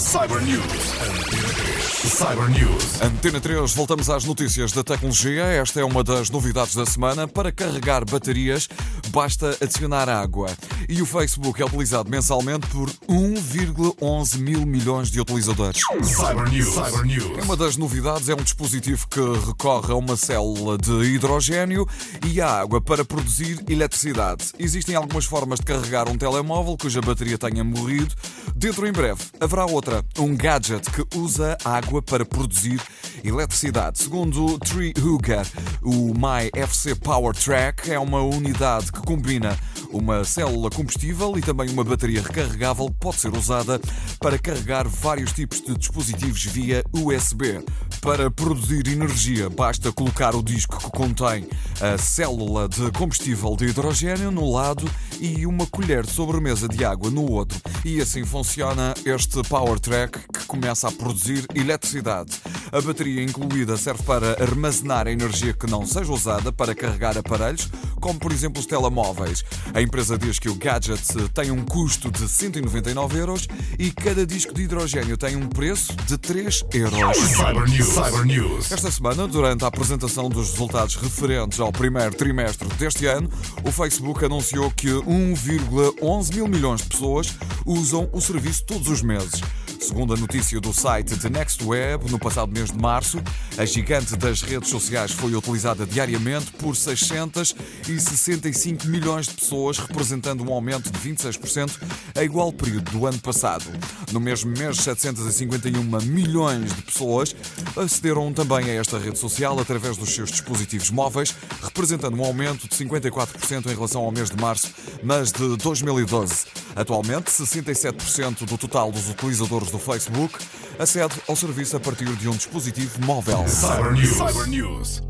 Cyber News. Antena 3. Cyber News. Antena 3, voltamos às notícias da tecnologia. Esta é uma das novidades da semana. Para carregar baterias, basta adicionar água. E o Facebook é utilizado mensalmente por 1,11 mil milhões de utilizadores. Cyber News. Cyber News. Uma das novidades é um dispositivo que recorre a uma célula de hidrogênio e a água para produzir eletricidade. Existem algumas formas de carregar um telemóvel cuja bateria tenha morrido. Dentro em breve haverá outra, um gadget que usa água para produzir eletricidade. Segundo Tree Hooker, o My FC Power Track é uma unidade que combina uma célula combustível e também uma bateria recarregável que pode ser usada para carregar vários tipos de dispositivos via USB. Para produzir energia, basta colocar o disco que contém a célula de combustível de hidrogênio no lado e uma colher de sobremesa de água no outro. E assim funciona este Power Track começa a produzir eletricidade. A bateria incluída serve para armazenar a energia que não seja usada para carregar aparelhos, como por exemplo os telemóveis. A empresa diz que o gadget tem um custo de 199 euros e cada disco de hidrogênio tem um preço de 3 euros. Cyber News. Cyber News. Esta semana, durante a apresentação dos resultados referentes ao primeiro trimestre deste ano, o Facebook anunciou que 1,11 mil milhões de pessoas usam o serviço todos os meses. Segundo a notícia do site The Next Web, no passado mês de março, a gigante das redes sociais foi utilizada diariamente por 665 milhões de pessoas, representando um aumento de 26% a igual período do ano passado. No mesmo mês, 751 milhões de pessoas acederam também a esta rede social através dos seus dispositivos móveis, representando um aumento de 54% em relação ao mês de março, mas de 2012. Atualmente, 67% do total dos utilizadores do Facebook acede ao serviço a partir de um dispositivo móvel. Cyber News. Cyber News.